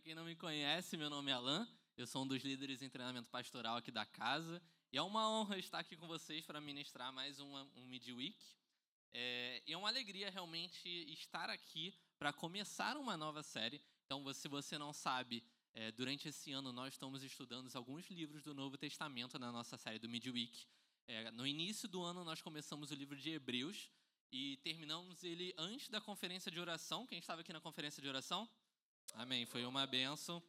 Para quem não me conhece, meu nome é Alan, eu sou um dos líderes em treinamento pastoral aqui da casa e é uma honra estar aqui com vocês para ministrar mais uma, um Midweek. É, e é uma alegria realmente estar aqui para começar uma nova série. Então, se você não sabe, é, durante esse ano nós estamos estudando alguns livros do Novo Testamento na nossa série do Midweek. É, no início do ano nós começamos o livro de Hebreus e terminamos ele antes da conferência de oração. Quem estava aqui na conferência de oração? Amém. Foi uma benção.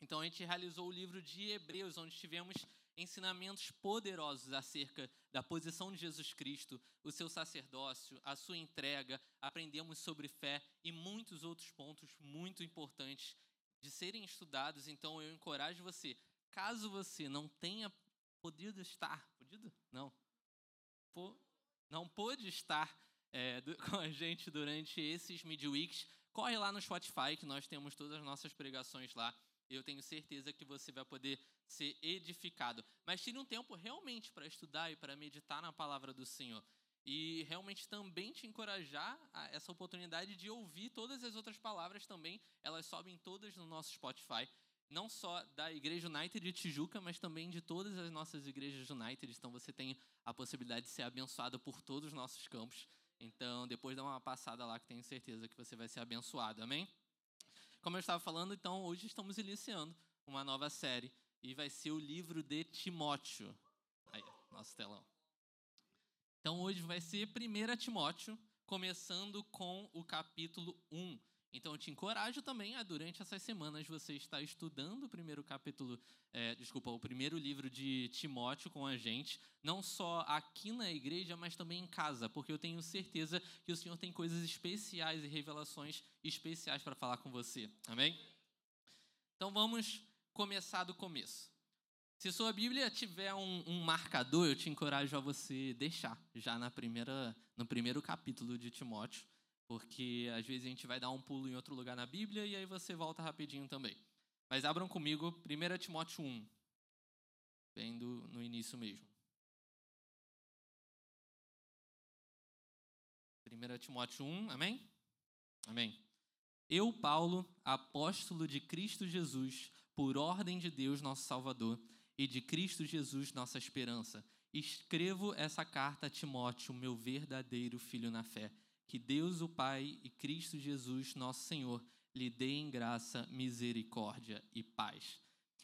Então a gente realizou o livro de Hebreus, onde tivemos ensinamentos poderosos acerca da posição de Jesus Cristo, o seu sacerdócio, a sua entrega, aprendemos sobre fé e muitos outros pontos muito importantes de serem estudados. Então eu encorajo você, caso você não tenha podido estar, podido? Não. Pô, não pôde estar é, do, com a gente durante esses midweeks, corre lá no Spotify, que nós temos todas as nossas pregações lá. Eu tenho certeza que você vai poder ser edificado. Mas tire um tempo realmente para estudar e para meditar na palavra do Senhor. E realmente também te encorajar a essa oportunidade de ouvir todas as outras palavras também. Elas sobem todas no nosso Spotify. Não só da Igreja United de Tijuca, mas também de todas as nossas igrejas United. Então você tem a possibilidade de ser abençoado por todos os nossos campos. Então, depois dá uma passada lá que tenho certeza que você vai ser abençoado. Amém? Como eu estava falando, então, hoje estamos iniciando uma nova série e vai ser o livro de Timóteo. Aí, nosso telão. Então, hoje vai ser 1 Timóteo, começando com o capítulo 1. Então, eu te encorajo também a, durante essas semanas, você estar estudando o primeiro capítulo, é, desculpa, o primeiro livro de Timóteo com a gente, não só aqui na igreja, mas também em casa, porque eu tenho certeza que o Senhor tem coisas especiais e revelações especiais para falar com você. Amém? Então, vamos começar do começo. Se sua Bíblia tiver um, um marcador, eu te encorajo a você deixar já na primeira, no primeiro capítulo de Timóteo porque às vezes a gente vai dar um pulo em outro lugar na Bíblia e aí você volta rapidinho também. Mas abram comigo 1 Timóteo 1, bem do, no início mesmo. 1 Timóteo 1, amém? Amém. Eu, Paulo, apóstolo de Cristo Jesus, por ordem de Deus, nosso Salvador, e de Cristo Jesus, nossa esperança, escrevo essa carta a Timóteo, meu verdadeiro filho na fé que Deus o Pai e Cristo Jesus, nosso Senhor, lhe deem graça, misericórdia e paz.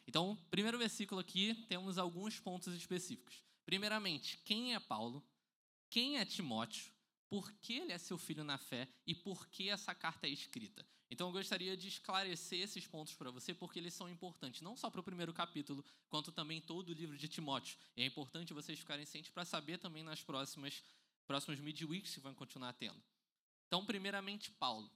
Então, primeiro versículo aqui, temos alguns pontos específicos. Primeiramente, quem é Paulo? Quem é Timóteo? Por que ele é seu filho na fé e por que essa carta é escrita? Então, eu gostaria de esclarecer esses pontos para você, porque eles são importantes, não só para o primeiro capítulo, quanto também todo o livro de Timóteo. E é importante vocês ficarem cientes para saber também nas próximas próximos midweeks que vão continuar tendo. Então, primeiramente, Paulo.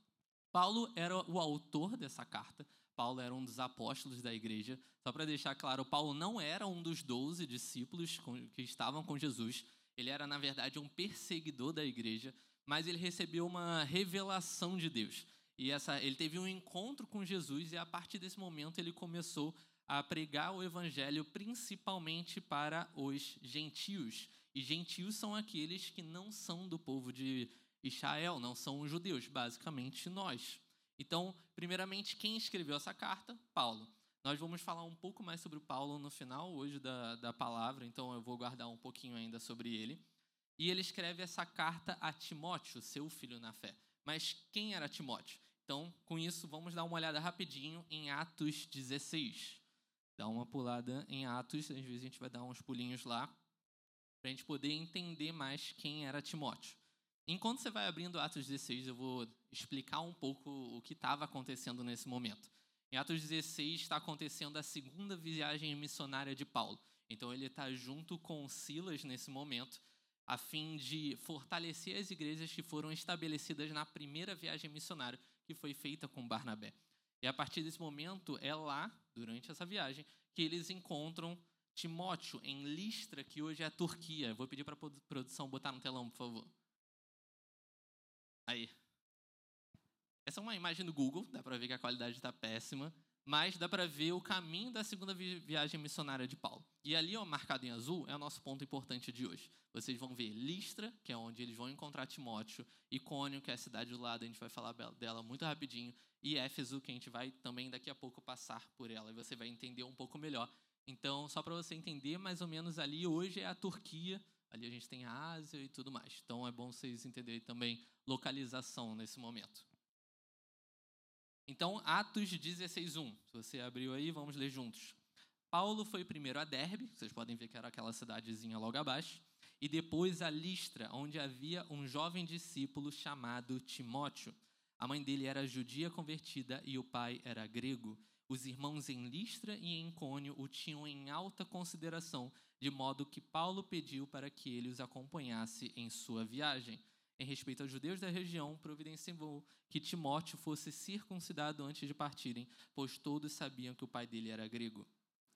Paulo era o autor dessa carta. Paulo era um dos apóstolos da igreja. Só para deixar claro, Paulo não era um dos doze discípulos que estavam com Jesus. Ele era, na verdade, um perseguidor da igreja, mas ele recebeu uma revelação de Deus. E essa, ele teve um encontro com Jesus e a partir desse momento ele começou a pregar o evangelho principalmente para os gentios. E gentios são aqueles que não são do povo de Israel, não são os judeus, basicamente nós. Então, primeiramente, quem escreveu essa carta? Paulo. Nós vamos falar um pouco mais sobre o Paulo no final hoje da, da palavra, então eu vou guardar um pouquinho ainda sobre ele. E ele escreve essa carta a Timóteo, seu filho na fé. Mas quem era Timóteo? Então, com isso, vamos dar uma olhada rapidinho em Atos 16. Dá uma pulada em Atos, às vezes a gente vai dar uns pulinhos lá, para a gente poder entender mais quem era Timóteo. Enquanto você vai abrindo Atos 16, eu vou explicar um pouco o que estava acontecendo nesse momento. Em Atos 16 está acontecendo a segunda viagem missionária de Paulo. Então ele está junto com Silas nesse momento, a fim de fortalecer as igrejas que foram estabelecidas na primeira viagem missionária que foi feita com Barnabé. E a partir desse momento é lá, durante essa viagem, que eles encontram Timóteo em Listra, que hoje é a Turquia. Vou pedir para a produção botar no telão, por favor. Aí. Essa é uma imagem do Google, dá para ver que a qualidade está péssima, mas dá para ver o caminho da segunda viagem missionária de Paulo. E ali, ó, marcado em azul, é o nosso ponto importante de hoje. Vocês vão ver Listra, que é onde eles vão encontrar Timóteo, Icônio, que é a cidade do lado, a gente vai falar dela muito rapidinho, e Éfeso, que a gente vai também daqui a pouco passar por ela, e você vai entender um pouco melhor. Então, só para você entender, mais ou menos ali hoje é a Turquia, ali a gente tem a Ásia e tudo mais. Então, é bom vocês entenderem também localização nesse momento. Então, Atos 16:1. Se você abriu aí, vamos ler juntos. Paulo foi primeiro a Derbe, vocês podem ver que era aquela cidadezinha logo abaixo, e depois a Listra, onde havia um jovem discípulo chamado Timóteo. A mãe dele era judia convertida e o pai era grego. Os irmãos em Listra e em Cônio o tinham em alta consideração, de modo que Paulo pediu para que ele os acompanhasse em sua viagem em respeito aos judeus da região, providenciou que Timóteo fosse circuncidado antes de partirem, pois todos sabiam que o pai dele era grego.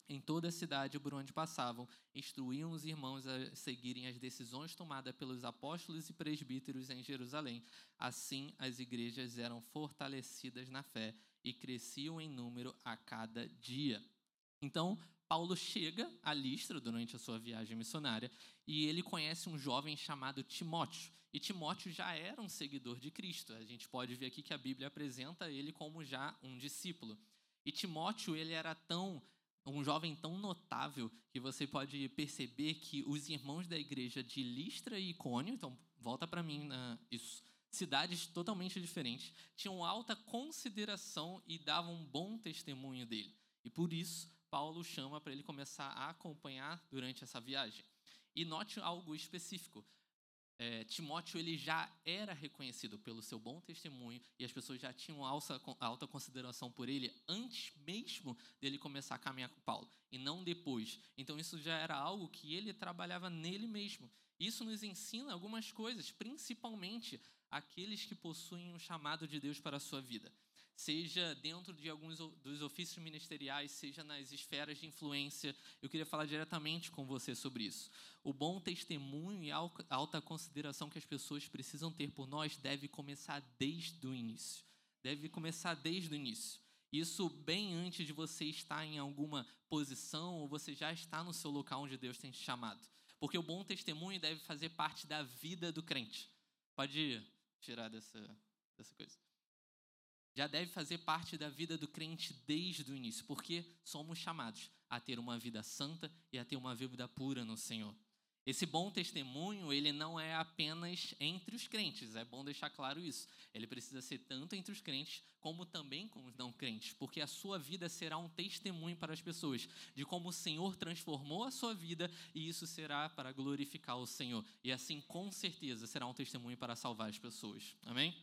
Em toda a cidade por onde passavam, instruíam os irmãos a seguirem as decisões tomadas pelos apóstolos e presbíteros em Jerusalém. Assim, as igrejas eram fortalecidas na fé e cresciam em número a cada dia. Então, Paulo chega a Listra durante a sua viagem missionária e ele conhece um jovem chamado Timóteo. E Timóteo já era um seguidor de Cristo. A gente pode ver aqui que a Bíblia apresenta ele como já um discípulo. E Timóteo, ele era tão um jovem tão notável que você pode perceber que os irmãos da igreja de Listra e Icônio, então volta para mim na, isso, cidades totalmente diferentes, tinham alta consideração e davam um bom testemunho dele. E por isso, Paulo chama para ele começar a acompanhar durante essa viagem. E note algo específico é, Timóteo ele já era reconhecido pelo seu bom testemunho e as pessoas já tinham alta, alta consideração por ele antes mesmo dele começar a caminhar com Paulo e não depois. Então isso já era algo que ele trabalhava nele mesmo. Isso nos ensina algumas coisas, principalmente aqueles que possuem um chamado de Deus para a sua vida seja dentro de alguns dos ofícios ministeriais, seja nas esferas de influência. Eu queria falar diretamente com você sobre isso. O bom testemunho e a alta consideração que as pessoas precisam ter por nós deve começar desde o início. Deve começar desde o início. Isso bem antes de você estar em alguma posição ou você já está no seu local onde Deus tem te chamado. Porque o bom testemunho deve fazer parte da vida do crente. Pode tirar dessa, dessa coisa já deve fazer parte da vida do crente desde o início, porque somos chamados a ter uma vida santa e a ter uma vida pura no Senhor. Esse bom testemunho, ele não é apenas entre os crentes, é bom deixar claro isso. Ele precisa ser tanto entre os crentes, como também com os não crentes, porque a sua vida será um testemunho para as pessoas de como o Senhor transformou a sua vida e isso será para glorificar o Senhor. E assim, com certeza, será um testemunho para salvar as pessoas. Amém?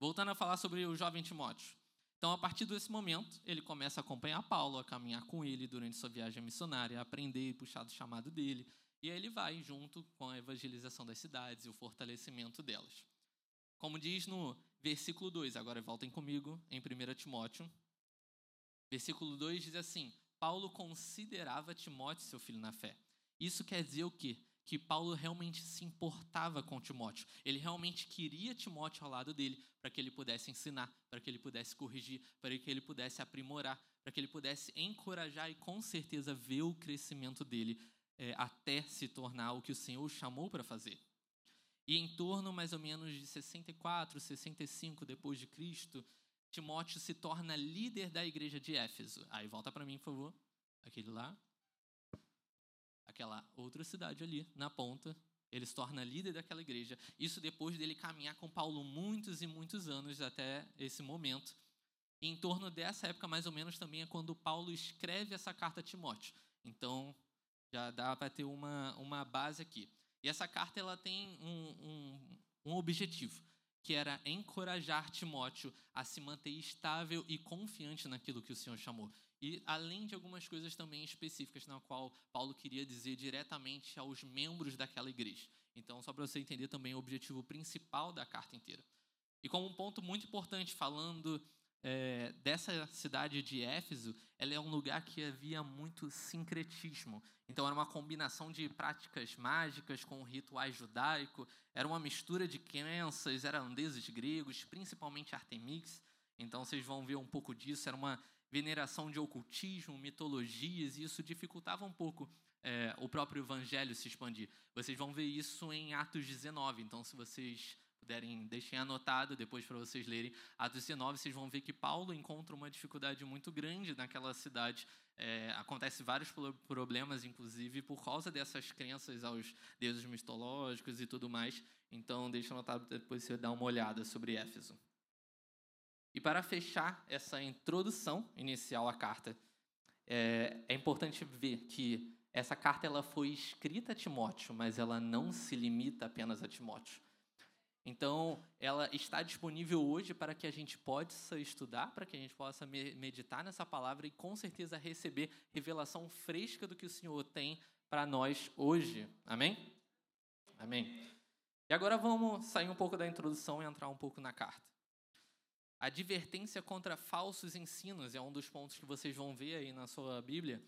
Voltando a falar sobre o jovem Timóteo. Então, a partir desse momento, ele começa a acompanhar Paulo, a caminhar com ele durante sua viagem missionária, a aprender e puxar do chamado dele. E aí ele vai junto com a evangelização das cidades e o fortalecimento delas. Como diz no versículo 2, agora voltem comigo, em 1 Timóteo. Versículo 2 diz assim: Paulo considerava Timóteo seu filho na fé. Isso quer dizer o quê? que Paulo realmente se importava com Timóteo. Ele realmente queria Timóteo ao lado dele para que ele pudesse ensinar, para que ele pudesse corrigir, para que ele pudesse aprimorar, para que ele pudesse encorajar e com certeza ver o crescimento dele é, até se tornar o que o Senhor chamou para fazer. E em torno mais ou menos de 64, 65 depois de Cristo, Timóteo se torna líder da igreja de Éfeso. Aí volta para mim, por favor. Aquele lá aquela outra cidade ali, na ponta. Ele se torna líder daquela igreja. Isso depois dele caminhar com Paulo muitos e muitos anos até esse momento. E em torno dessa época, mais ou menos, também é quando Paulo escreve essa carta a Timóteo. Então, já dá para ter uma, uma base aqui. E essa carta ela tem um, um, um objetivo, que era encorajar Timóteo a se manter estável e confiante naquilo que o Senhor chamou. E além de algumas coisas também específicas na qual Paulo queria dizer diretamente aos membros daquela igreja. Então, só para você entender também o objetivo principal da carta inteira. E como um ponto muito importante, falando é, dessa cidade de Éfeso, ela é um lugar que havia muito sincretismo. Então, era uma combinação de práticas mágicas com rituais judaico, era uma mistura de crenças, eram deuses gregos, principalmente Artemis. Então, vocês vão ver um pouco disso. Era uma veneração de ocultismo, mitologias, e isso dificultava um pouco é, o próprio evangelho se expandir. Vocês vão ver isso em Atos 19, então se vocês puderem, deixem anotado depois para vocês lerem. Atos 19, vocês vão ver que Paulo encontra uma dificuldade muito grande naquela cidade. É, acontece vários problemas, inclusive, por causa dessas crenças aos deuses mitológicos e tudo mais. Então, deixa anotado depois você dar uma olhada sobre Éfeso. E para fechar essa introdução inicial à carta, é, é importante ver que essa carta ela foi escrita a Timóteo, mas ela não se limita apenas a Timóteo. Então, ela está disponível hoje para que a gente possa estudar, para que a gente possa meditar nessa palavra e com certeza receber revelação fresca do que o Senhor tem para nós hoje. Amém? Amém. E agora vamos sair um pouco da introdução e entrar um pouco na carta. A advertência contra falsos ensinos é um dos pontos que vocês vão ver aí na sua Bíblia.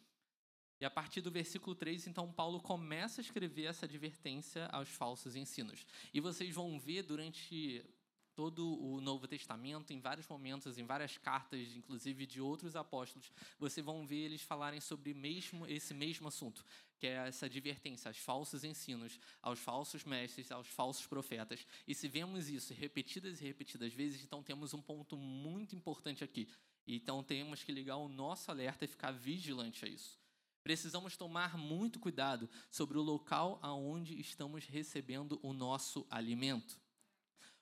E a partir do versículo 3, então, Paulo começa a escrever essa advertência aos falsos ensinos. E vocês vão ver durante todo o Novo Testamento, em vários momentos, em várias cartas, inclusive de outros apóstolos, vocês vão ver eles falarem sobre mesmo, esse mesmo assunto, que é essa advertência aos falsos ensinos, aos falsos mestres, aos falsos profetas. E se vemos isso repetidas e repetidas vezes, então temos um ponto muito importante aqui. Então temos que ligar o nosso alerta e ficar vigilante a isso. Precisamos tomar muito cuidado sobre o local aonde estamos recebendo o nosso alimento.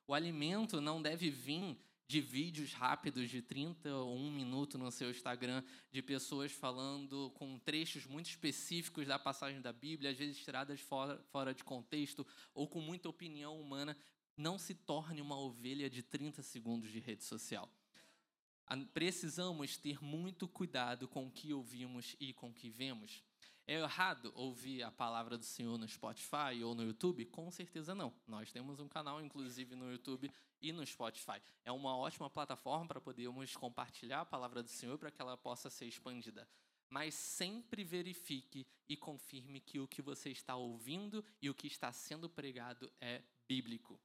O alimento não deve vir de vídeos rápidos de 30 ou 1 minuto no seu Instagram, de pessoas falando com trechos muito específicos da passagem da Bíblia, às vezes tiradas fora, fora de contexto ou com muita opinião humana. Não se torne uma ovelha de 30 segundos de rede social. Precisamos ter muito cuidado com o que ouvimos e com o que vemos. É errado ouvir a palavra do Senhor no Spotify ou no YouTube? Com certeza não. Nós temos um canal, inclusive, no YouTube e no Spotify. É uma ótima plataforma para podermos compartilhar a palavra do Senhor para que ela possa ser expandida. Mas sempre verifique e confirme que o que você está ouvindo e o que está sendo pregado é bíblico.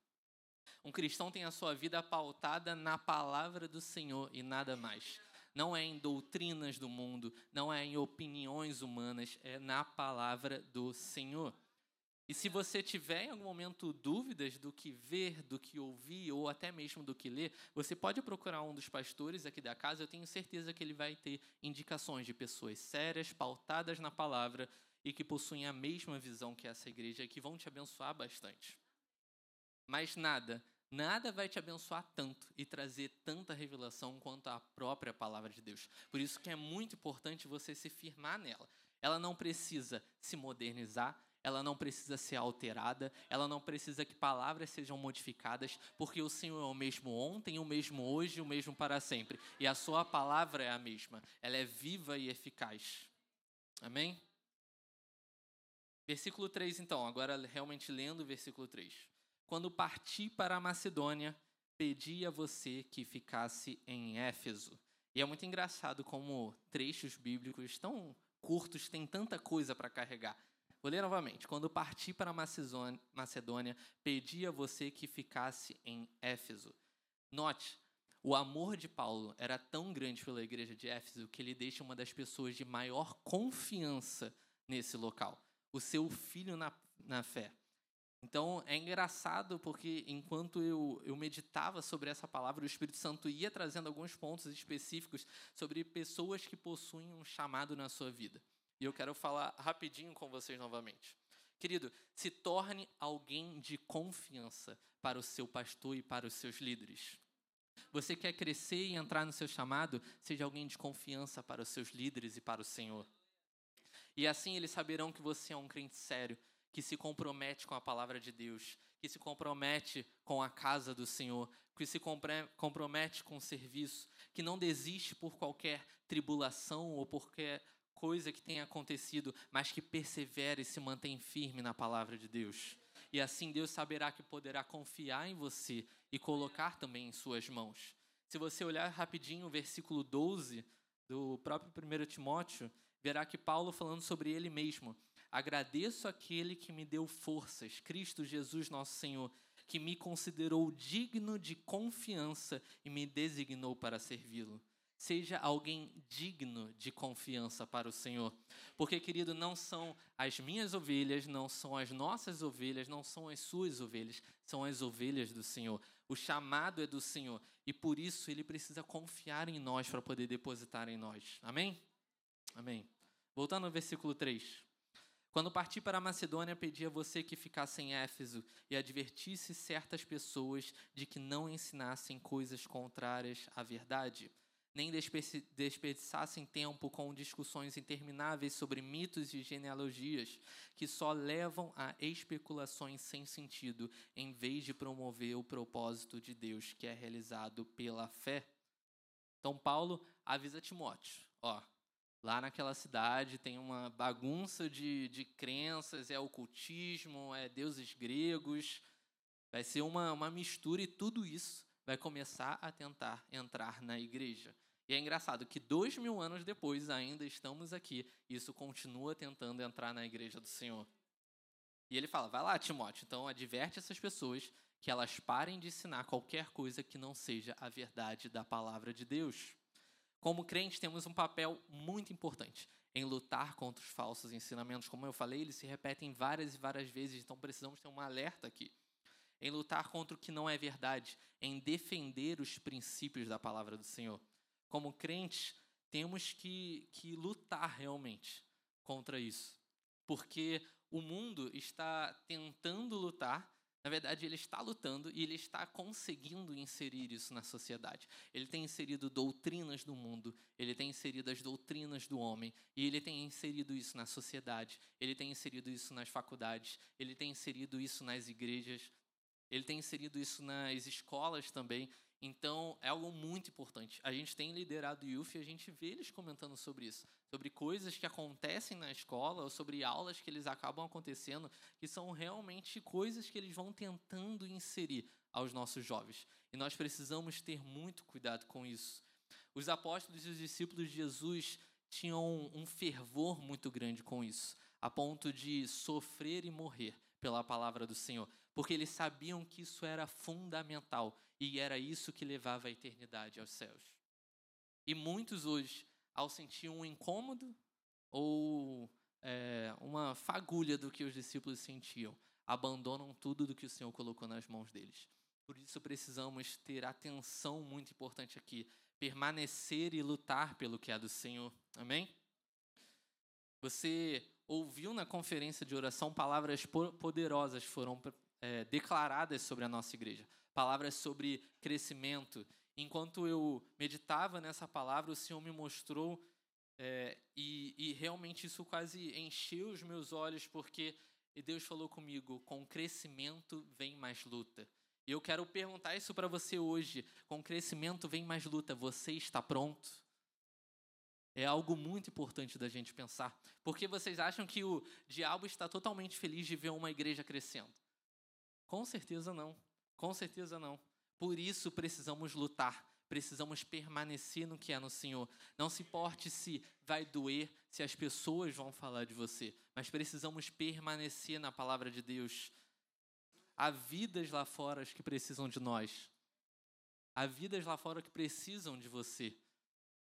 Um cristão tem a sua vida pautada na palavra do Senhor e nada mais. Não é em doutrinas do mundo, não é em opiniões humanas, é na palavra do Senhor. E se você tiver em algum momento dúvidas do que ver, do que ouvir ou até mesmo do que ler, você pode procurar um dos pastores aqui da casa. Eu tenho certeza que ele vai ter indicações de pessoas sérias, pautadas na palavra e que possuem a mesma visão que essa igreja e que vão te abençoar bastante. Mas nada Nada vai te abençoar tanto e trazer tanta revelação quanto a própria palavra de Deus. Por isso que é muito importante você se firmar nela. Ela não precisa se modernizar, ela não precisa ser alterada, ela não precisa que palavras sejam modificadas, porque o Senhor é o mesmo ontem, o mesmo hoje, o mesmo para sempre. E a sua palavra é a mesma. Ela é viva e eficaz. Amém? Versículo 3, então, agora realmente lendo o versículo 3. Quando parti para a Macedônia, pedi a você que ficasse em Éfeso. E é muito engraçado como trechos bíblicos tão curtos têm tanta coisa para carregar. Vou ler novamente. Quando parti para a Macedônia, pedi a você que ficasse em Éfeso. Note, o amor de Paulo era tão grande pela igreja de Éfeso que ele deixa uma das pessoas de maior confiança nesse local, o seu filho na, na fé. Então é engraçado porque enquanto eu, eu meditava sobre essa palavra, o Espírito Santo ia trazendo alguns pontos específicos sobre pessoas que possuem um chamado na sua vida. E eu quero falar rapidinho com vocês novamente. Querido, se torne alguém de confiança para o seu pastor e para os seus líderes. Você quer crescer e entrar no seu chamado? Seja alguém de confiança para os seus líderes e para o Senhor. E assim eles saberão que você é um crente sério, que se compromete com a palavra de Deus, que se compromete com a casa do Senhor, que se compromete com o serviço, que não desiste por qualquer tribulação ou por qualquer coisa que tenha acontecido, mas que persevera e se mantém firme na palavra de Deus. E assim Deus saberá que poderá confiar em você e colocar também em suas mãos. Se você olhar rapidinho o versículo 12 do próprio 1 Timóteo, verá que Paulo falando sobre ele mesmo, Agradeço aquele que me deu forças, Cristo Jesus, nosso Senhor, que me considerou digno de confiança e me designou para servi-lo. Seja alguém digno de confiança para o Senhor. Porque, querido, não são as minhas ovelhas, não são as nossas ovelhas, não são as suas ovelhas, são as ovelhas do Senhor. O chamado é do Senhor e por isso ele precisa confiar em nós para poder depositar em nós. Amém? Amém. Voltando ao versículo 3. Quando parti para a Macedônia, pedi a você que ficasse em Éfeso e advertisse certas pessoas de que não ensinassem coisas contrárias à verdade, nem desperdiçassem tempo com discussões intermináveis sobre mitos e genealogias que só levam a especulações sem sentido, em vez de promover o propósito de Deus que é realizado pela fé. Então, Paulo avisa Timóteo: ó, Lá naquela cidade tem uma bagunça de, de crenças, é ocultismo, é deuses gregos. Vai ser uma, uma mistura e tudo isso vai começar a tentar entrar na igreja. E é engraçado que dois mil anos depois ainda estamos aqui, e isso continua tentando entrar na igreja do Senhor. E ele fala: vai lá, Timóteo, então adverte essas pessoas que elas parem de ensinar qualquer coisa que não seja a verdade da palavra de Deus. Como crentes, temos um papel muito importante em lutar contra os falsos ensinamentos. Como eu falei, eles se repetem várias e várias vezes, então precisamos ter um alerta aqui. Em lutar contra o que não é verdade, em defender os princípios da palavra do Senhor. Como crentes, temos que, que lutar realmente contra isso. Porque o mundo está tentando lutar na verdade, ele está lutando e ele está conseguindo inserir isso na sociedade. Ele tem inserido doutrinas do mundo, ele tem inserido as doutrinas do homem, e ele tem inserido isso na sociedade, ele tem inserido isso nas faculdades, ele tem inserido isso nas igrejas, ele tem inserido isso nas escolas também. Então, é algo muito importante. A gente tem liderado o youth e a gente vê eles comentando sobre isso, sobre coisas que acontecem na escola ou sobre aulas que eles acabam acontecendo, que são realmente coisas que eles vão tentando inserir aos nossos jovens. E nós precisamos ter muito cuidado com isso. Os apóstolos e os discípulos de Jesus tinham um fervor muito grande com isso, a ponto de sofrer e morrer pela palavra do Senhor, porque eles sabiam que isso era fundamental e era isso que levava a eternidade aos céus. E muitos hoje, ao sentir um incômodo ou é, uma fagulha do que os discípulos sentiam, abandonam tudo do que o Senhor colocou nas mãos deles. Por isso precisamos ter atenção muito importante aqui, permanecer e lutar pelo que é do Senhor. Amém? Você ouviu na conferência de oração palavras poderosas foram é, declaradas sobre a nossa igreja palavras sobre crescimento. Enquanto eu meditava nessa palavra, o Senhor me mostrou, é, e, e realmente isso quase encheu os meus olhos, porque Deus falou comigo: com crescimento vem mais luta. E eu quero perguntar isso para você hoje: com crescimento vem mais luta, você está pronto? É algo muito importante da gente pensar. Porque vocês acham que o diabo está totalmente feliz de ver uma igreja crescendo? Com certeza não. Com certeza não. Por isso precisamos lutar, precisamos permanecer no que é no Senhor. Não se importe se vai doer, se as pessoas vão falar de você, mas precisamos permanecer na palavra de Deus. Há vidas lá fora que precisam de nós. Há vidas lá fora que precisam de você.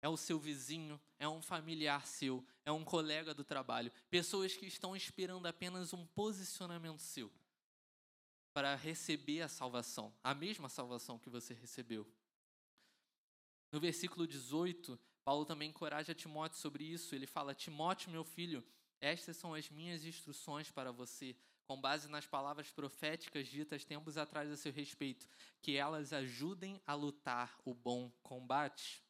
É o seu vizinho, é um familiar seu, é um colega do trabalho. Pessoas que estão esperando apenas um posicionamento seu para receber a salvação, a mesma salvação que você recebeu. No versículo 18, Paulo também encoraja Timóteo sobre isso. Ele fala: Timóteo, meu filho, estas são as minhas instruções para você, com base nas palavras proféticas ditas tempos atrás a seu respeito, que elas ajudem a lutar o bom combate.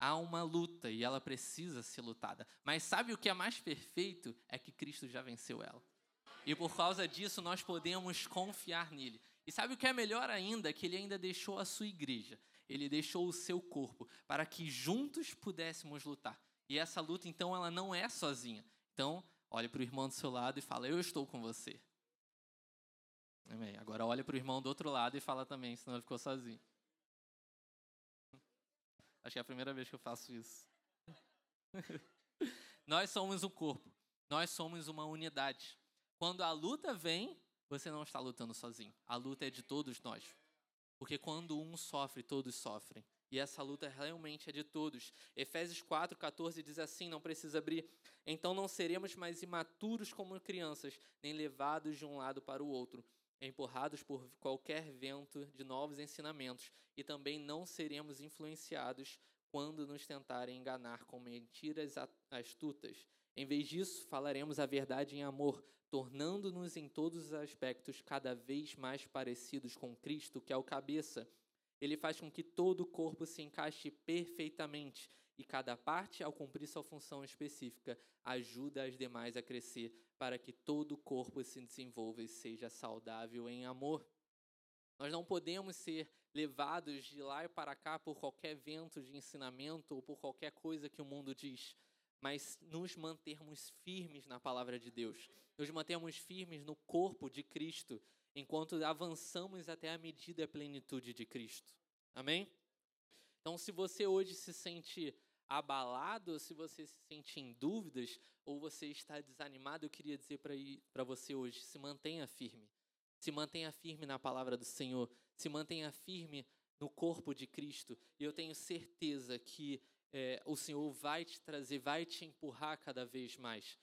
Há uma luta e ela precisa ser lutada. Mas sabe o que é mais perfeito? É que Cristo já venceu ela. E por causa disso nós podemos confiar nele. E sabe o que é melhor ainda? Que ele ainda deixou a sua igreja. Ele deixou o seu corpo para que juntos pudéssemos lutar. E essa luta, então, ela não é sozinha. Então, olhe para o irmão do seu lado e fala: Eu estou com você. Amém. Agora olhe para o irmão do outro lado e fala também, senão ele ficou sozinho. Acho que é a primeira vez que eu faço isso. nós somos um corpo. Nós somos uma unidade. Quando a luta vem, você não está lutando sozinho. A luta é de todos nós. Porque quando um sofre, todos sofrem. E essa luta realmente é de todos. Efésios 4, 14 diz assim: não precisa abrir. Então não seremos mais imaturos como crianças, nem levados de um lado para o outro, empurrados por qualquer vento de novos ensinamentos, e também não seremos influenciados quando nos tentarem enganar com mentiras astutas. Em vez disso, falaremos a verdade em amor, tornando-nos em todos os aspectos cada vez mais parecidos com Cristo, que é o cabeça. Ele faz com que todo o corpo se encaixe perfeitamente e cada parte, ao cumprir sua função específica, ajuda as demais a crescer para que todo o corpo se desenvolva e seja saudável em amor. Nós não podemos ser levados de lá e para cá por qualquer vento de ensinamento ou por qualquer coisa que o mundo diz, mas nos mantermos firmes na palavra de Deus, nos mantermos firmes no corpo de Cristo, enquanto avançamos até a medida e plenitude de Cristo. Amém? Então, se você hoje se sente abalado, se você se sente em dúvidas ou você está desanimado, eu queria dizer para você hoje: se mantenha firme. Se mantenha firme na palavra do Senhor. Se mantenha firme no corpo de Cristo. E eu tenho certeza que é, o Senhor vai te trazer, vai te empurrar cada vez mais.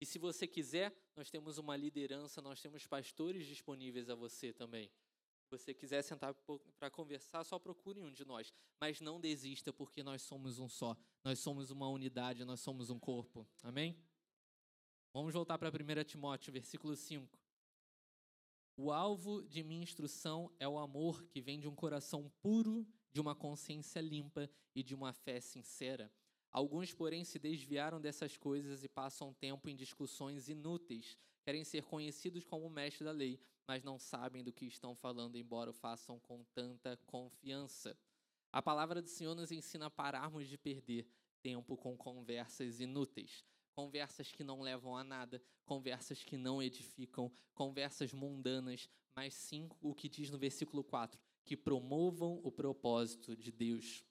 E se você quiser, nós temos uma liderança, nós temos pastores disponíveis a você também você quiser sentar para conversar, só procure um de nós. Mas não desista, porque nós somos um só. Nós somos uma unidade, nós somos um corpo. Amém? Vamos voltar para 1 Timóteo, versículo 5. O alvo de minha instrução é o amor que vem de um coração puro, de uma consciência limpa e de uma fé sincera. Alguns, porém, se desviaram dessas coisas e passam tempo em discussões inúteis. Querem ser conhecidos como mestres da lei, mas não sabem do que estão falando, embora o façam com tanta confiança. A palavra do Senhor nos ensina a pararmos de perder tempo com conversas inúteis, conversas que não levam a nada, conversas que não edificam, conversas mundanas, mas sim o que diz no versículo 4, que promovam o propósito de Deus.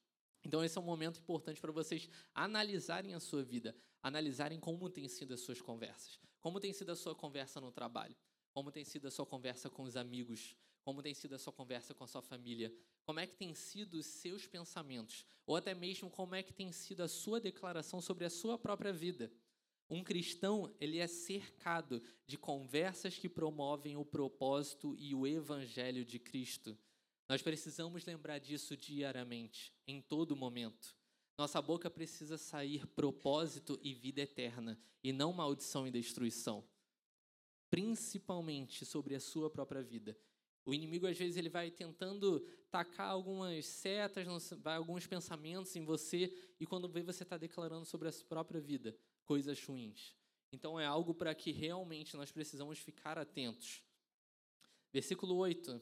Então, esse é um momento importante para vocês analisarem a sua vida, analisarem como têm sido as suas conversas, como tem sido a sua conversa no trabalho, como tem sido a sua conversa com os amigos? Como tem sido a sua conversa com a sua família? Como é que tem sido os seus pensamentos? Ou até mesmo como é que tem sido a sua declaração sobre a sua própria vida? Um cristão, ele é cercado de conversas que promovem o propósito e o evangelho de Cristo. Nós precisamos lembrar disso diariamente, em todo momento. Nossa boca precisa sair propósito e vida eterna, e não maldição e destruição principalmente sobre a sua própria vida. O inimigo às vezes ele vai tentando tacar algumas setas, vai alguns pensamentos em você e quando vê você está declarando sobre a sua própria vida coisas ruins. Então é algo para que realmente nós precisamos ficar atentos. Versículo 8.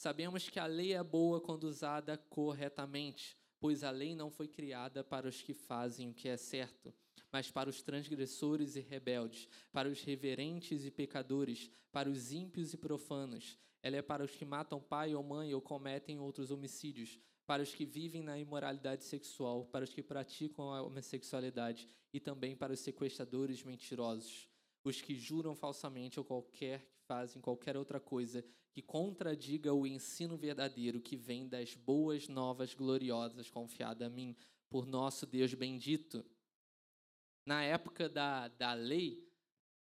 Sabemos que a lei é boa quando usada corretamente, pois a lei não foi criada para os que fazem o que é certo, mas para os transgressores e rebeldes, para os reverentes e pecadores, para os ímpios e profanos. Ela é para os que matam pai ou mãe ou cometem outros homicídios, para os que vivem na imoralidade sexual, para os que praticam a homossexualidade e também para os sequestradores mentirosos, os que juram falsamente ou qualquer que fazem qualquer outra coisa que contradiga o ensino verdadeiro que vem das boas novas gloriosas confiada a mim por nosso Deus bendito. Na época da, da lei,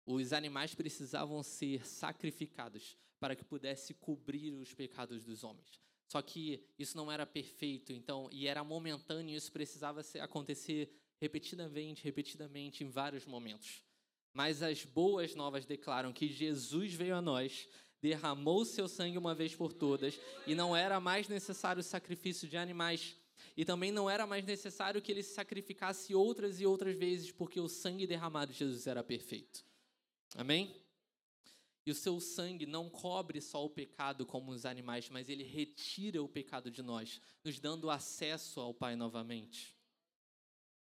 os animais precisavam ser sacrificados para que pudesse cobrir os pecados dos homens. Só que isso não era perfeito, então, e era momentâneo, isso precisava acontecer repetidamente, repetidamente, em vários momentos. Mas as boas novas declaram que Jesus veio a nós, derramou seu sangue uma vez por todas, e não era mais necessário o sacrifício de animais, e também não era mais necessário que ele se sacrificasse outras e outras vezes, porque o sangue derramado de Jesus era perfeito. Amém? E o seu sangue não cobre só o pecado como os animais, mas ele retira o pecado de nós, nos dando acesso ao Pai novamente.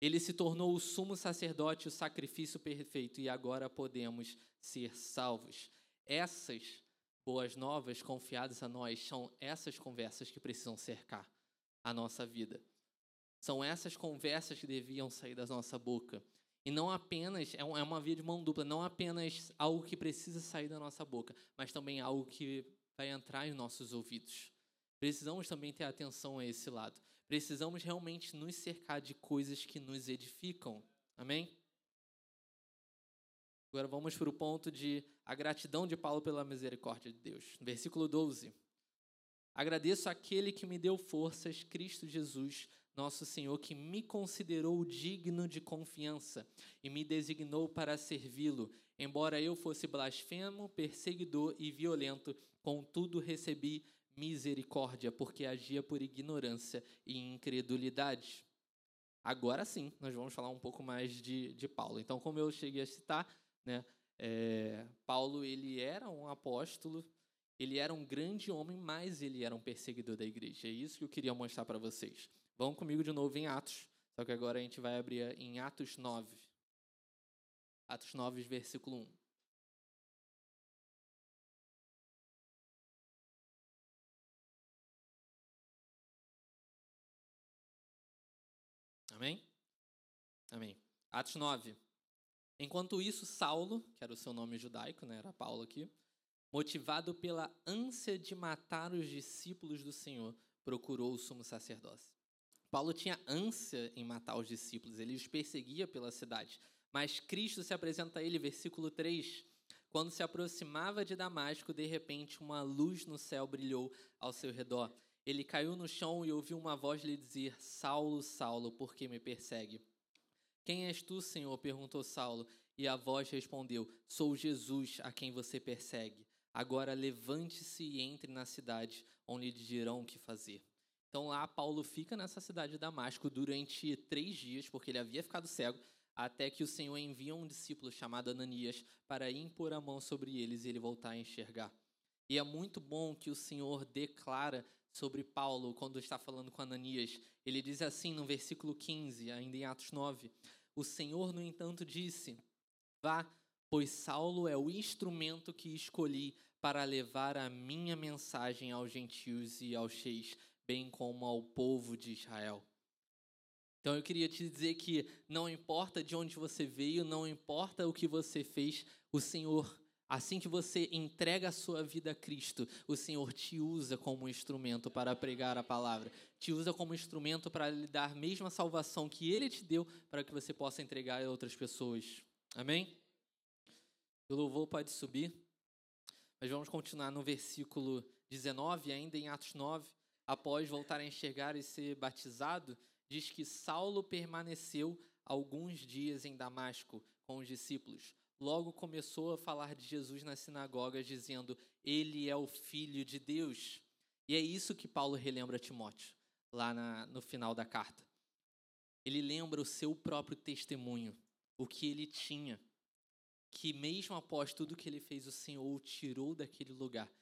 Ele se tornou o sumo sacerdote, o sacrifício perfeito, e agora podemos ser salvos. Essas boas novas confiadas a nós são essas conversas que precisam cercar a nossa vida. São essas conversas que deviam sair da nossa boca. E não apenas, é, é uma via de mão dupla, não apenas algo que precisa sair da nossa boca, mas também algo que vai entrar em nossos ouvidos. Precisamos também ter atenção a esse lado. Precisamos realmente nos cercar de coisas que nos edificam. Amém? Agora vamos para o ponto de a gratidão de Paulo pela misericórdia de Deus. Versículo 12. Agradeço aquele que me deu forças, Cristo Jesus, nosso Senhor, que me considerou digno de confiança e me designou para servi-lo. Embora eu fosse blasfemo, perseguidor e violento, contudo recebi misericórdia, porque agia por ignorância e incredulidade. Agora sim, nós vamos falar um pouco mais de, de Paulo. Então, como eu cheguei a citar, né, é, Paulo ele era um apóstolo, ele era um grande homem, mas ele era um perseguidor da igreja. É isso que eu queria mostrar para vocês. Vão comigo de novo em Atos, só que agora a gente vai abrir em Atos 9. Atos 9, versículo 1. Amém? Amém. Atos 9. Enquanto isso, Saulo, que era o seu nome judaico, né, era Paulo aqui, motivado pela ânsia de matar os discípulos do Senhor, procurou o sumo sacerdócio. Paulo tinha ânsia em matar os discípulos, ele os perseguia pela cidade. Mas Cristo se apresenta a ele, versículo 3. Quando se aproximava de Damasco, de repente uma luz no céu brilhou ao seu redor. Ele caiu no chão e ouviu uma voz lhe dizer: Saulo, Saulo, por que me persegue? Quem és tu, Senhor? perguntou Saulo. E a voz respondeu: Sou Jesus, a quem você persegue. Agora levante-se e entre na cidade, onde lhe dirão o que fazer. Então lá Paulo fica nessa cidade de Damasco durante três dias, porque ele havia ficado cego, até que o Senhor envia um discípulo chamado Ananias para impor a mão sobre eles e ele voltar a enxergar. E é muito bom que o Senhor declara sobre Paulo quando está falando com Ananias. Ele diz assim no versículo 15, ainda em Atos 9: O Senhor, no entanto, disse: Vá, pois Saulo é o instrumento que escolhi para levar a minha mensagem aos gentios e aos cheios bem como ao povo de Israel. Então eu queria te dizer que não importa de onde você veio, não importa o que você fez, o Senhor, assim que você entrega a sua vida a Cristo, o Senhor te usa como instrumento para pregar a palavra, te usa como instrumento para lhe dar a mesma salvação que Ele te deu para que você possa entregar a outras pessoas. Amém? O louvor pode subir, mas vamos continuar no versículo 19, ainda em Atos 9 após voltar a enxergar e ser batizado, diz que Saulo permaneceu alguns dias em Damasco com os discípulos. Logo começou a falar de Jesus nas sinagogas, dizendo: Ele é o Filho de Deus. E é isso que Paulo relembra a Timóteo, lá na, no final da carta. Ele lembra o seu próprio testemunho, o que ele tinha, que mesmo após tudo que ele fez, o Senhor o tirou daquele lugar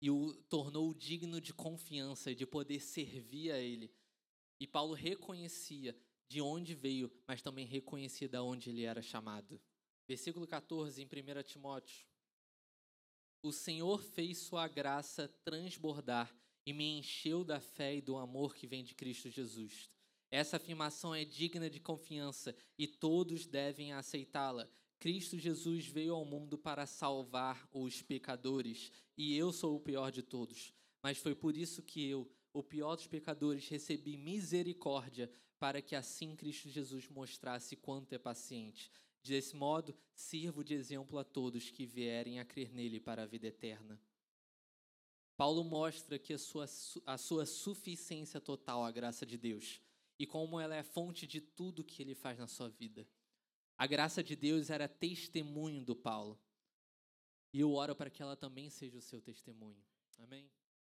e o tornou digno de confiança e de poder servir a ele. E Paulo reconhecia de onde veio, mas também reconhecia de onde ele era chamado. Versículo 14, em 1 Timóteo. O Senhor fez sua graça transbordar e me encheu da fé e do amor que vem de Cristo Jesus. Essa afirmação é digna de confiança e todos devem aceitá-la. Cristo Jesus veio ao mundo para salvar os pecadores, e eu sou o pior de todos. Mas foi por isso que eu, o pior dos pecadores, recebi misericórdia, para que assim Cristo Jesus mostrasse quanto é paciente. Desse modo, sirvo de exemplo a todos que vierem a crer nele para a vida eterna. Paulo mostra que a sua, a sua suficiência total, a graça de Deus, e como ela é fonte de tudo que ele faz na sua vida. A graça de Deus era testemunho do Paulo. E eu oro para que ela também seja o seu testemunho. Amém?